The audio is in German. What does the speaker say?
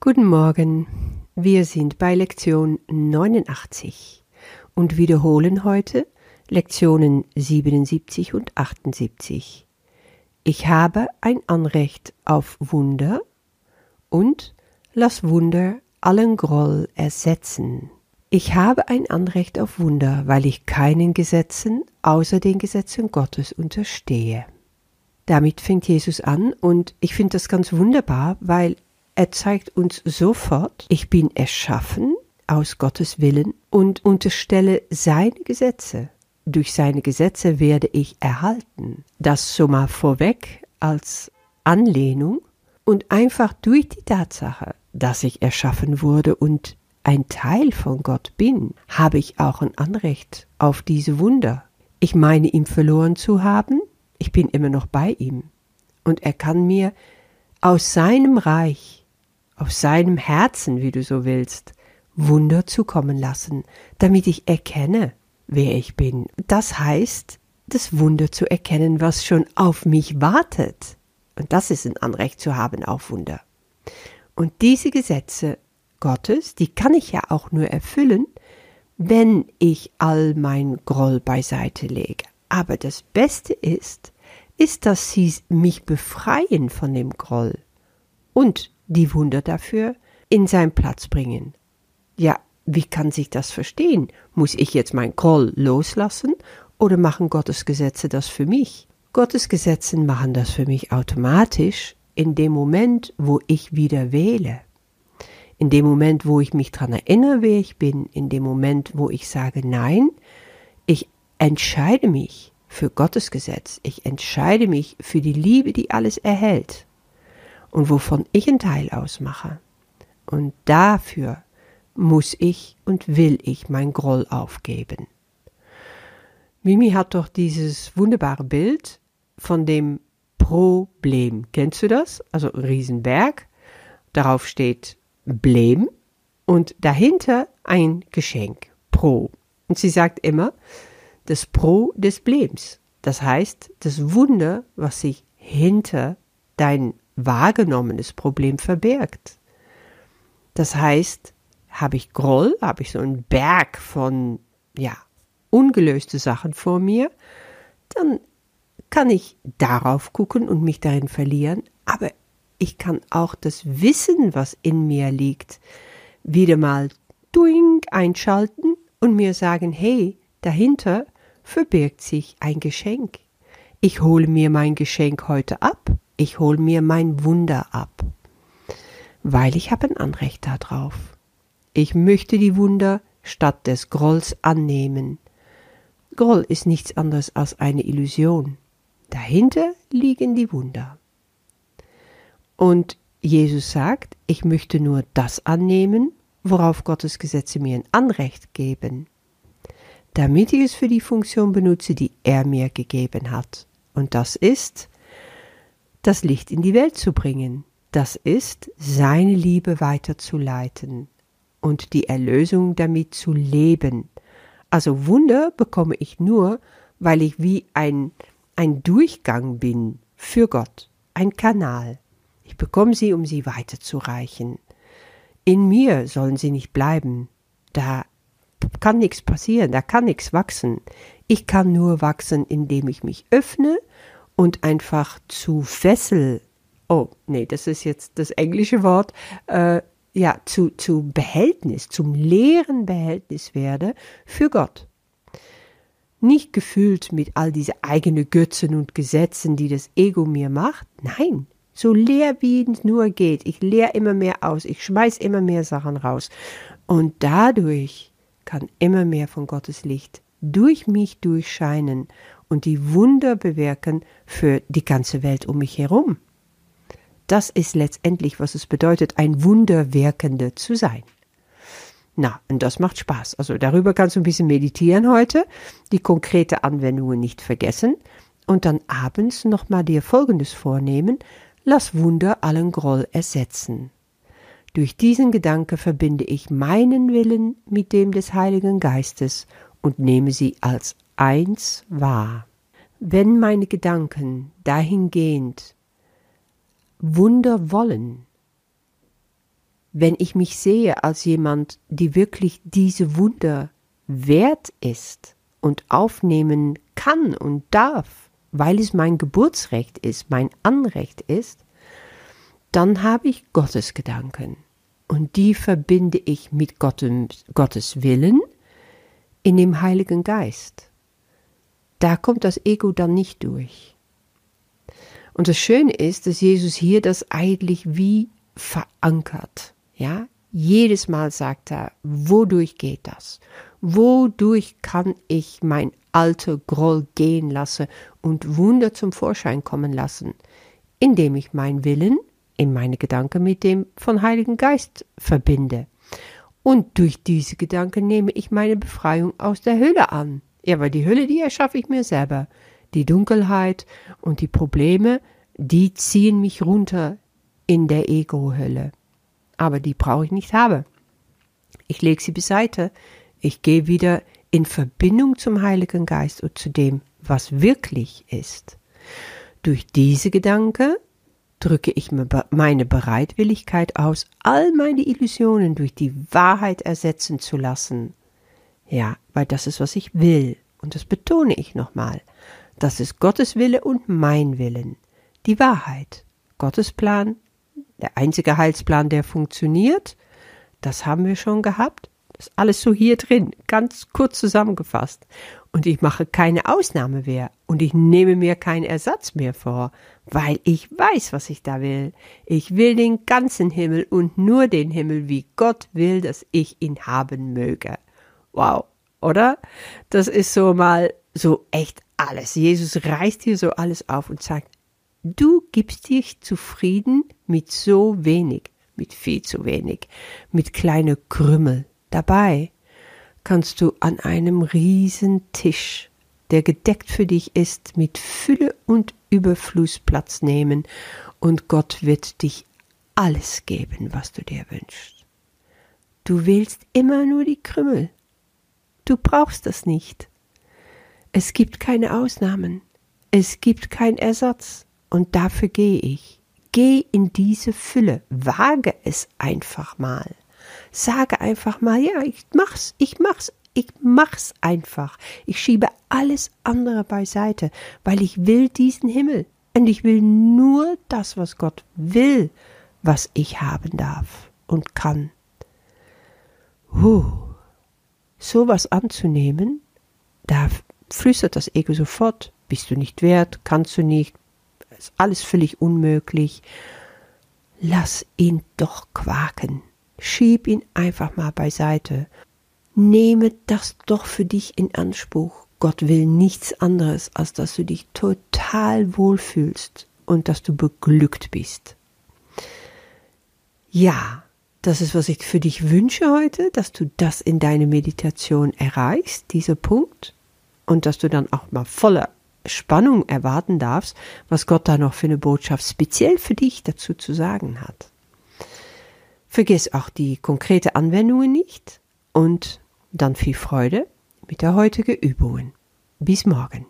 Guten Morgen, wir sind bei Lektion 89 und wiederholen heute Lektionen 77 und 78. Ich habe ein Anrecht auf Wunder und lass Wunder allen Groll ersetzen. Ich habe ein Anrecht auf Wunder, weil ich keinen Gesetzen außer den Gesetzen Gottes unterstehe. Damit fängt Jesus an und ich finde das ganz wunderbar, weil er zeigt uns sofort, ich bin erschaffen aus Gottes Willen und unterstelle seine Gesetze. Durch seine Gesetze werde ich erhalten. Das so mal vorweg als Anlehnung und einfach durch die Tatsache, dass ich erschaffen wurde und ein Teil von Gott bin, habe ich auch ein Anrecht auf diese Wunder. Ich meine, ihm verloren zu haben, ich bin immer noch bei ihm. Und er kann mir aus seinem Reich, aus seinem Herzen, wie du so willst, Wunder zukommen lassen, damit ich erkenne, wer ich bin. Das heißt, das Wunder zu erkennen, was schon auf mich wartet. Und das ist ein Anrecht zu haben auf Wunder. Und diese Gesetze Gottes, die kann ich ja auch nur erfüllen, wenn ich all mein Groll beiseite lege. Aber das Beste ist, ist, dass sie mich befreien von dem Groll und die Wunder dafür in seinen Platz bringen. Ja, wie kann sich das verstehen? Muss ich jetzt mein Groll loslassen oder machen Gottes Gesetze das für mich? Gottes Gesetze machen das für mich automatisch in dem Moment, wo ich wieder wähle. In dem Moment, wo ich mich daran erinnere, wer ich bin, in dem Moment, wo ich sage, nein, ich entscheide mich für Gottes Gesetz. Ich entscheide mich für die Liebe, die alles erhält und wovon ich einen Teil ausmache. Und dafür muss ich und will ich mein Groll aufgeben. Mimi hat doch dieses wunderbare Bild von dem Problem. Kennst du das? Also ein Riesenberg. Darauf steht Blem und dahinter ein Geschenk. Pro. Und sie sagt immer, das Pro des Blems. Das heißt, das Wunder, was sich hinter dein wahrgenommenes Problem verbirgt. Das heißt, habe ich Groll, habe ich so einen Berg von, ja, ungelöste Sachen vor mir, dann kann ich darauf gucken und mich darin verlieren, aber ich kann auch das Wissen, was in mir liegt, wieder mal duing einschalten und mir sagen, hey, dahinter verbirgt sich ein Geschenk. Ich hole mir mein Geschenk heute ab, ich hole mir mein Wunder ab, weil ich habe ein Anrecht darauf. Ich möchte die Wunder statt des Grolls annehmen. Groll ist nichts anderes als eine Illusion. Dahinter liegen die Wunder. Und Jesus sagt, ich möchte nur das annehmen, worauf Gottes Gesetze mir ein Anrecht geben damit ich es für die Funktion benutze, die er mir gegeben hat. Und das ist, das Licht in die Welt zu bringen. Das ist, seine Liebe weiterzuleiten und die Erlösung damit zu leben. Also Wunder bekomme ich nur, weil ich wie ein, ein Durchgang bin für Gott, ein Kanal. Ich bekomme sie, um sie weiterzureichen. In mir sollen sie nicht bleiben, da kann nichts passieren, da kann nichts wachsen. Ich kann nur wachsen, indem ich mich öffne und einfach zu Fessel, oh nee, das ist jetzt das englische Wort, äh, ja, zu, zu Behältnis, zum leeren Behältnis werde für Gott. Nicht gefüllt mit all diese eigenen Götzen und Gesetzen, die das Ego mir macht. Nein, so leer wie es nur geht. Ich leer immer mehr aus. Ich schmeiß immer mehr Sachen raus. Und dadurch kann immer mehr von Gottes Licht durch mich durchscheinen und die Wunder bewirken für die ganze Welt um mich herum. Das ist letztendlich, was es bedeutet, ein Wunderwirkender zu sein. Na, und das macht Spaß. Also darüber kannst du ein bisschen meditieren heute, die konkrete Anwendungen nicht vergessen und dann abends nochmal dir Folgendes vornehmen, lass Wunder allen Groll ersetzen. Durch diesen Gedanke verbinde ich meinen Willen mit dem des Heiligen Geistes und nehme sie als eins wahr. Wenn meine Gedanken dahingehend Wunder wollen, wenn ich mich sehe als jemand, die wirklich diese Wunder wert ist und aufnehmen kann und darf, weil es mein Geburtsrecht ist, mein Anrecht ist, dann habe ich Gottes Gedanken. Und die verbinde ich mit Gottes, Gottes Willen in dem Heiligen Geist. Da kommt das Ego dann nicht durch. Und das Schöne ist, dass Jesus hier das eigentlich wie verankert. Ja, jedes Mal sagt er, wodurch geht das? Wodurch kann ich mein alter Groll gehen lassen und Wunder zum Vorschein kommen lassen? Indem ich meinen Willen in meine Gedanken mit dem von Heiligen Geist verbinde. Und durch diese Gedanken nehme ich meine Befreiung aus der Hülle an. Ja, weil die Hülle, die erschaffe ich mir selber. Die Dunkelheit und die Probleme, die ziehen mich runter in der Ego-Hülle. Aber die brauche ich nicht haben. Ich lege sie beiseite. Ich gehe wieder in Verbindung zum Heiligen Geist und zu dem, was wirklich ist. Durch diese Gedanken drücke ich meine Bereitwilligkeit aus, all meine Illusionen durch die Wahrheit ersetzen zu lassen. Ja, weil das ist, was ich will. Und das betone ich nochmal. Das ist Gottes Wille und mein Willen. Die Wahrheit. Gottes Plan, der einzige Heilsplan, der funktioniert. Das haben wir schon gehabt. Das ist alles so hier drin, ganz kurz zusammengefasst. Und ich mache keine Ausnahme mehr und ich nehme mir keinen Ersatz mehr vor, weil ich weiß, was ich da will. Ich will den ganzen Himmel und nur den Himmel, wie Gott will, dass ich ihn haben möge. Wow, oder? Das ist so mal so echt alles. Jesus reißt hier so alles auf und sagt, du gibst dich zufrieden mit so wenig, mit viel zu wenig, mit kleine Krümmel. Dabei kannst du an einem riesen Tisch, der gedeckt für dich ist, mit Fülle und Überfluss Platz nehmen, und Gott wird dich alles geben, was du dir wünschst. Du wählst immer nur die Krümmel. Du brauchst das nicht. Es gibt keine Ausnahmen. Es gibt keinen Ersatz. Und dafür gehe ich. Geh in diese Fülle. Wage es einfach mal. Sage einfach mal, ja, ich mach's, ich mach's, ich mach's einfach. Ich schiebe alles andere beiseite, weil ich will diesen Himmel. Und ich will nur das, was Gott will, was ich haben darf und kann. Huh sowas anzunehmen, da flüstert das Ego sofort, bist du nicht wert, kannst du nicht, ist alles völlig unmöglich. Lass ihn doch quaken. Schieb ihn einfach mal beiseite. Nehme das doch für dich in Anspruch. Gott will nichts anderes, als dass du dich total wohlfühlst und dass du beglückt bist. Ja, das ist, was ich für dich wünsche heute, dass du das in deine Meditation erreichst, dieser Punkt, und dass du dann auch mal voller Spannung erwarten darfst, was Gott da noch für eine Botschaft speziell für dich dazu zu sagen hat. Vergiss auch die konkrete Anwendungen nicht und dann viel Freude mit der heutigen Übungen. Bis morgen.